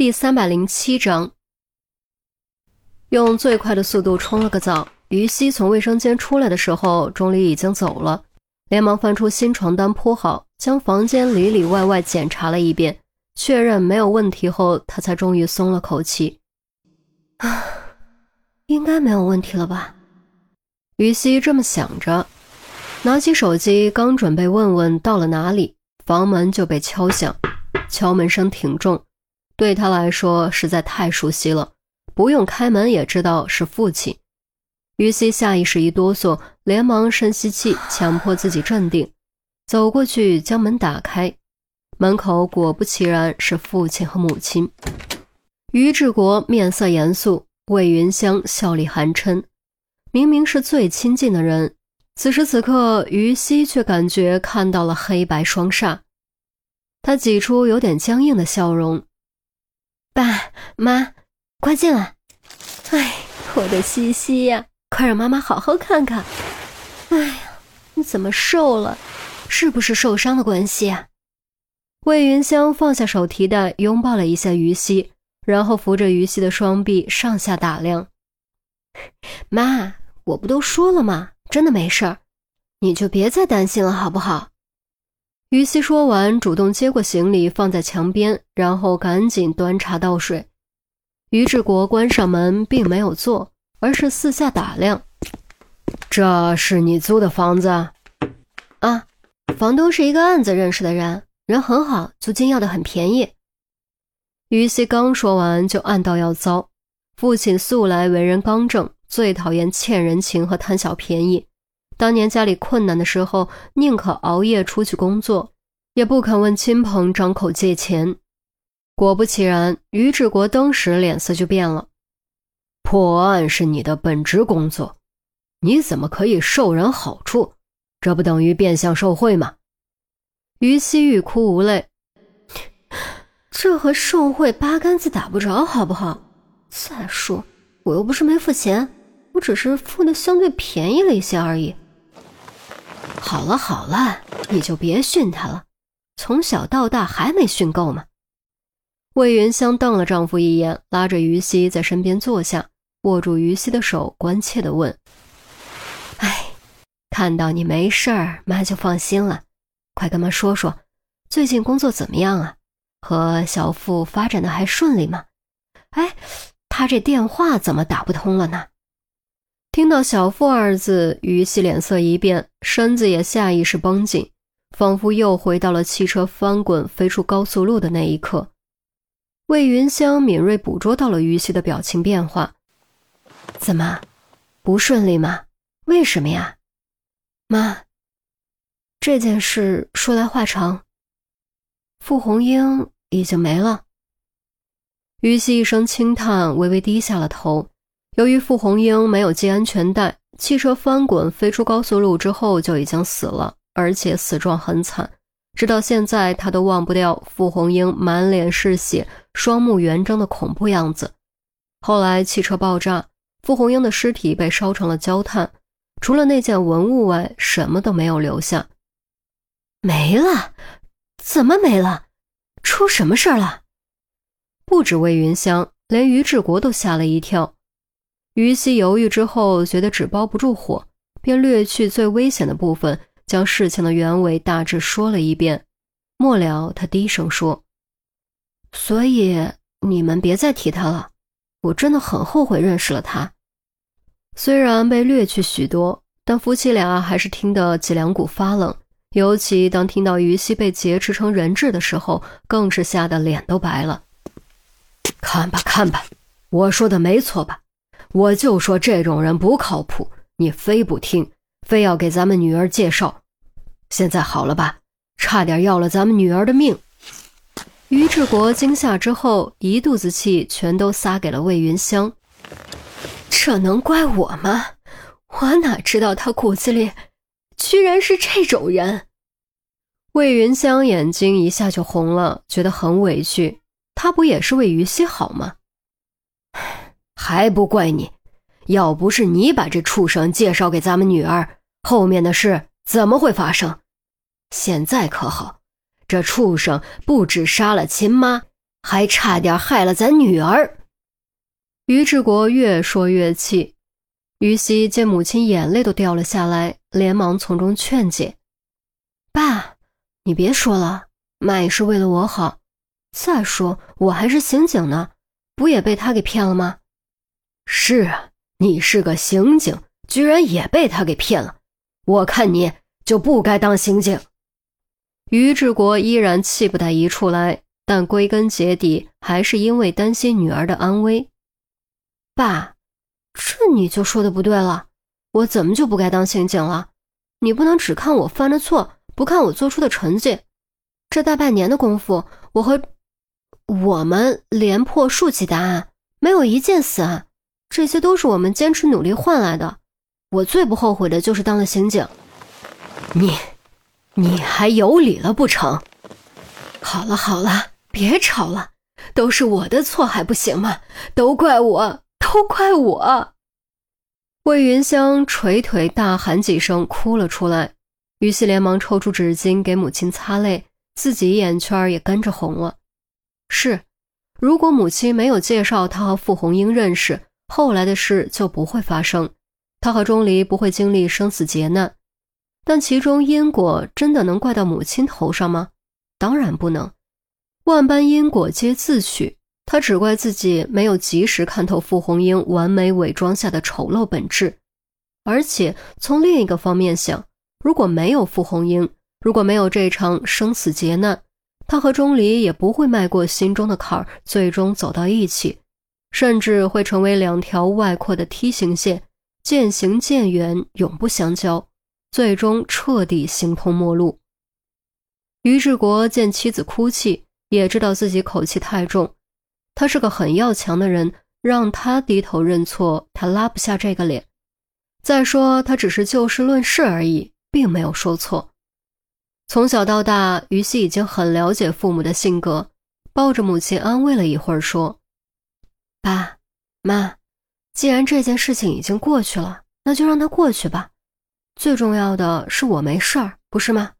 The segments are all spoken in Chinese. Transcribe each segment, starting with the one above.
第三百零七章，用最快的速度冲了个澡。于西从卫生间出来的时候，钟离已经走了，连忙翻出新床单铺好，将房间里里外外检查了一遍，确认没有问题后，他才终于松了口气。啊，应该没有问题了吧？于西这么想着，拿起手机，刚准备问问到了哪里，房门就被敲响，敲门声挺重。对他来说实在太熟悉了，不用开门也知道是父亲。于西下意识一哆嗦，连忙深吸气，强迫自己镇定，走过去将门打开。门口果不其然是父亲和母亲。于志国面色严肃，魏云香笑里含嗔。明明是最亲近的人，此时此刻，于西却感觉看到了黑白双煞。他挤出有点僵硬的笑容。爸妈，快进来！哎，我的西西呀，快让妈妈好好看看。哎呀，你怎么瘦了？是不是受伤的关系啊？魏云香放下手提袋，拥抱了一下于西，然后扶着于西的双臂上下打量。妈，我不都说了吗？真的没事儿，你就别再担心了，好不好？于西说完，主动接过行李放在墙边，然后赶紧端茶倒水。于志国关上门，并没有坐，而是四下打量。这是你租的房子？啊，房东是一个案子认识的人，人很好，租金要的很便宜。于西刚说完，就暗道要糟。父亲素来为人刚正，最讨厌欠人情和贪小便宜。当年家里困难的时候，宁可熬夜出去工作，也不肯问亲朋张口借钱。果不其然，于志国当时脸色就变了。破案是你的本职工作，你怎么可以受人好处？这不等于变相受贿吗？于西欲哭无泪，这和受贿八竿子打不着，好不好？再说，我又不是没付钱，我只是付的相对便宜了一些而已。好了好了，你就别训他了，从小到大还没训够吗？魏云香瞪了丈夫一眼，拉着于西在身边坐下，握住于西的手，关切地问：“哎，看到你没事儿，妈就放心了。快跟妈说说，最近工作怎么样啊？和小付发展的还顺利吗？哎，他这电话怎么打不通了呢？”听到“小付”二字，于西脸色一变，身子也下意识绷紧，仿佛又回到了汽车翻滚飞出高速路的那一刻。魏云香敏锐捕捉到了于西的表情变化，怎么，不顺利吗？为什么呀？妈，这件事说来话长。傅红英已经没了。于西一声轻叹，微微低下了头。由于傅红英没有系安全带，汽车翻滚飞出高速路之后就已经死了，而且死状很惨。直到现在，他都忘不掉傅红英满脸是血、双目圆睁的恐怖样子。后来汽车爆炸，傅红英的尸体被烧成了焦炭，除了那件文物外，什么都没有留下。没了？怎么没了？出什么事儿了？不止魏云香，连于志国都吓了一跳。于西犹豫之后，觉得纸包不住火，便略去最危险的部分，将事情的原委大致说了一遍。末了，他低声说：“所以你们别再提他了，我真的很后悔认识了他。”虽然被略去许多，但夫妻俩还是听得脊梁骨发冷。尤其当听到于西被劫持成人质的时候，更是吓得脸都白了。看吧，看吧，我说的没错吧？我就说这种人不靠谱，你非不听，非要给咱们女儿介绍。现在好了吧？差点要了咱们女儿的命。于志国惊吓之后，一肚子气全都撒给了魏云香。这能怪我吗？我哪知道他骨子里居然是这种人？魏云香眼睛一下就红了，觉得很委屈。他不也是为于西好吗？还不怪你，要不是你把这畜生介绍给咱们女儿，后面的事怎么会发生？现在可好，这畜生不止杀了亲妈，还差点害了咱女儿。于志国越说越气，于西见母亲眼泪都掉了下来，连忙从中劝解：“爸，你别说了，妈也是为了我好。再说我还是刑警呢，不也被他给骗了吗？”“是啊，你是个刑警，居然也被他给骗了。我看你就不该当刑警。”于志国依然气不打一处来，但归根结底还是因为担心女儿的安危。爸，这你就说的不对了。我怎么就不该当刑警了？你不能只看我犯的错，不看我做出的成绩。这大半年的功夫，我和我们连破数起大案，没有一件死案，这些都是我们坚持努力换来的。我最不后悔的就是当了刑警。你，你还有理了不成？好了好了，别吵了，都是我的错还不行吗？都怪我。都怪我！魏云香捶腿大喊几声，哭了出来。于西连忙抽出纸巾给母亲擦泪，自己眼圈也跟着红了。是，如果母亲没有介绍他和傅红英认识，后来的事就不会发生，他和钟离不会经历生死劫难。但其中因果真的能怪到母亲头上吗？当然不能，万般因果皆自取。他只怪自己没有及时看透傅红英完美伪装下的丑陋本质，而且从另一个方面想，如果没有傅红英，如果没有这场生死劫难，他和钟离也不会迈过心中的坎儿，最终走到一起，甚至会成为两条外扩的梯形线，渐行渐远，永不相交，最终彻底形同陌路。于志国见妻子哭泣，也知道自己口气太重。他是个很要强的人，让他低头认错，他拉不下这个脸。再说，他只是就事论事而已，并没有说错。从小到大，于西已经很了解父母的性格，抱着母亲安慰了一会儿，说：“爸妈，既然这件事情已经过去了，那就让它过去吧。最重要的是我没事儿，不是吗？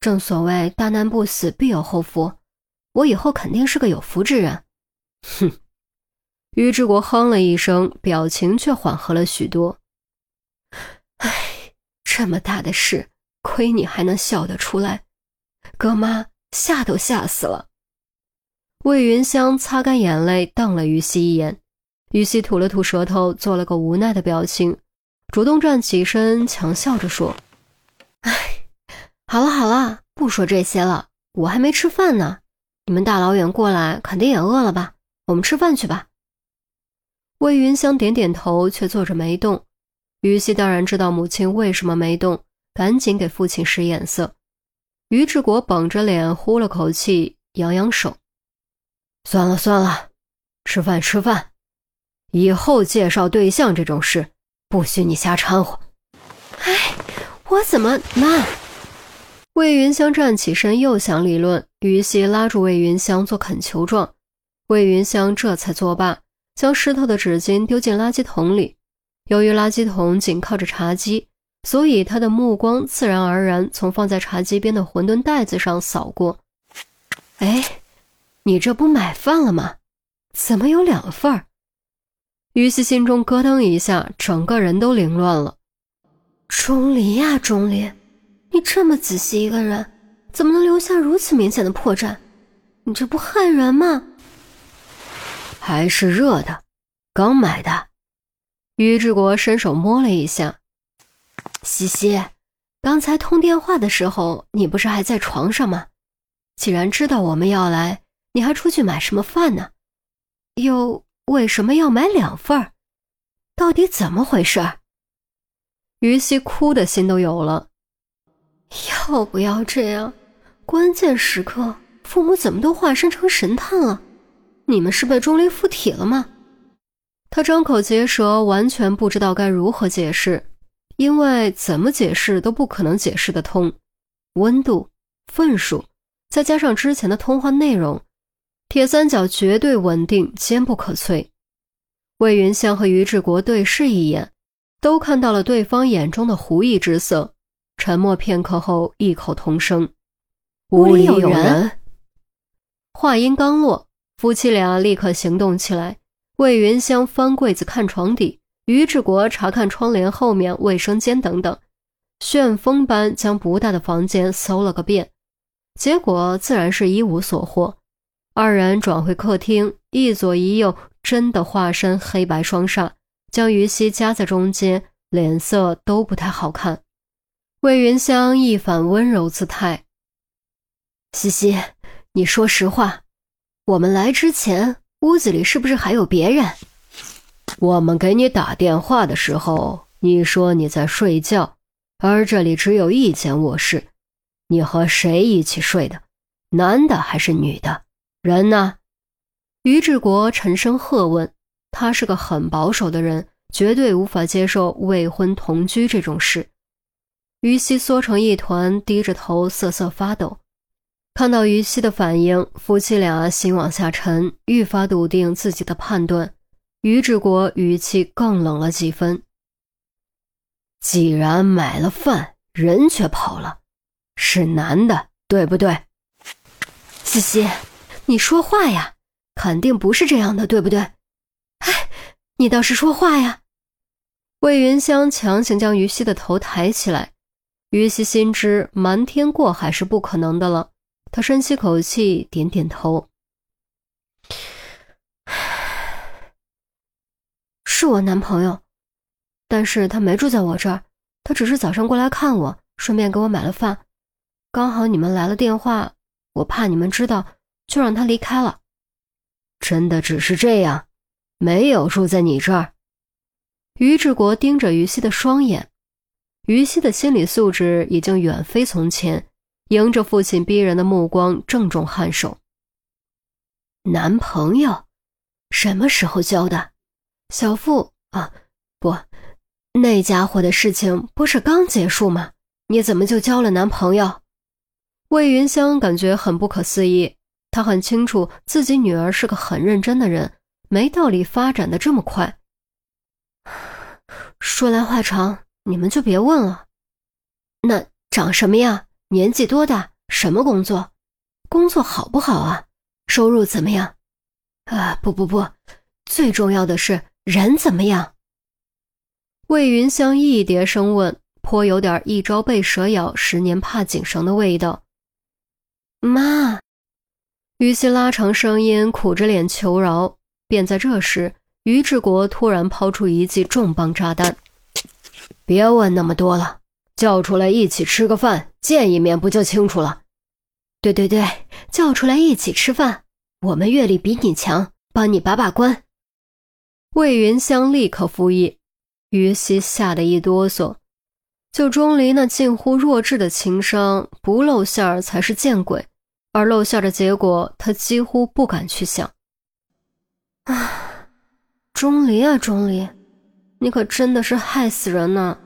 正所谓大难不死，必有后福。”我以后肯定是个有福之人，哼！于志国哼了一声，表情却缓和了许多。哎，这么大的事，亏你还能笑得出来，哥妈吓都吓死了。魏云香擦干眼泪，瞪了于西一眼。于西吐了吐舌头，做了个无奈的表情，主动站起身，强笑着说：“哎，好了好了，不说这些了，我还没吃饭呢。”你们大老远过来，肯定也饿了吧？我们吃饭去吧。魏云香点点头，却坐着没动。于西当然知道母亲为什么没动，赶紧给父亲使眼色。于志国绷着脸，呼了口气，扬扬手：“算了算了，吃饭吃饭。以后介绍对象这种事，不许你瞎掺和。”哎，我怎么那？魏云香站起身，又想理论。于西拉住魏云香做恳求状，魏云香这才作罢，将湿透的纸巾丢进垃圾桶里。由于垃圾桶紧靠着茶几，所以他的目光自然而然从放在茶几边的馄饨袋子上扫过。哎，你这不买饭了吗？怎么有两份儿？于西心中咯噔一下，整个人都凌乱了。钟离呀，钟离。你这么仔细一个人，怎么能留下如此明显的破绽？你这不害人吗？还是热的，刚买的。于志国伸手摸了一下。西西，刚才通电话的时候，你不是还在床上吗？既然知道我们要来，你还出去买什么饭呢？又为什么要买两份？到底怎么回事？于西哭的心都有了。要不要这样？关键时刻，父母怎么都化身成神探了？你们是被钟离附体了吗？他张口结舌，完全不知道该如何解释，因为怎么解释都不可能解释得通。温度、份数，再加上之前的通话内容，铁三角绝对稳定，坚不可摧。魏云香和于志国对视一眼，都看到了对方眼中的狐疑之色。沉默片刻后，异口同声：“屋里有人。”话音刚落，夫妻俩立刻行动起来。魏云香翻柜子看床底，于志国查看窗帘后面、卫生间等等，旋风般将不大的房间搜了个遍，结果自然是一无所获。二人转回客厅，一左一右，真的化身黑白双煞，将于西夹在中间，脸色都不太好看。魏云香一反温柔姿态：“西西，你说实话，我们来之前。”屋子里是不是还有别人？我们给你打电话的时候，你说你在睡觉，而这里只有一间卧室，你和谁一起睡的？男的还是女的？人呢？于志国沉声喝问。他是个很保守的人，绝对无法接受未婚同居这种事。于西缩成一团，低着头瑟瑟发抖。看到于西的反应，夫妻俩心往下沉，愈发笃定自己的判断。于志国语气更冷了几分。既然买了饭，人却跑了，是男的，对不对？西西，你说话呀，肯定不是这样的，对不对？哎，你倒是说话呀！魏云香强行将于西的头抬起来，于西心知瞒天过海是不可能的了。他深吸口气，点点头。是我男朋友，但是他没住在我这儿，他只是早上过来看我，顺便给我买了饭。刚好你们来了电话，我怕你们知道，就让他离开了。真的只是这样，没有住在你这儿。于志国盯着于西的双眼，于西的心理素质已经远非从前。迎着父亲逼人的目光，郑重颔首。男朋友，什么时候交的？小付啊，不，那家伙的事情不是刚结束吗？你怎么就交了男朋友？魏云香感觉很不可思议。他很清楚自己女儿是个很认真的人，没道理发展的这么快。说来话长，你们就别问了。那长什么样？年纪多大？什么工作？工作好不好啊？收入怎么样？啊，不不不，最重要的是人怎么样？魏云香一叠声问，颇有点一朝被蛇咬，十年怕井绳的味道。妈，于西拉长声音，苦着脸求饶。便在这时，于志国突然抛出一记重磅炸弹：“别问那么多了。”叫出来一起吃个饭，见一面不就清楚了？对对对，叫出来一起吃饭。我们阅历比你强，帮你把把关。魏云香立刻附议，于西吓得一哆嗦。就钟离那近乎弱智的情商，不露馅儿才是见鬼，而露馅的结果，他几乎不敢去想。啊，钟离啊，钟离，你可真的是害死人呢！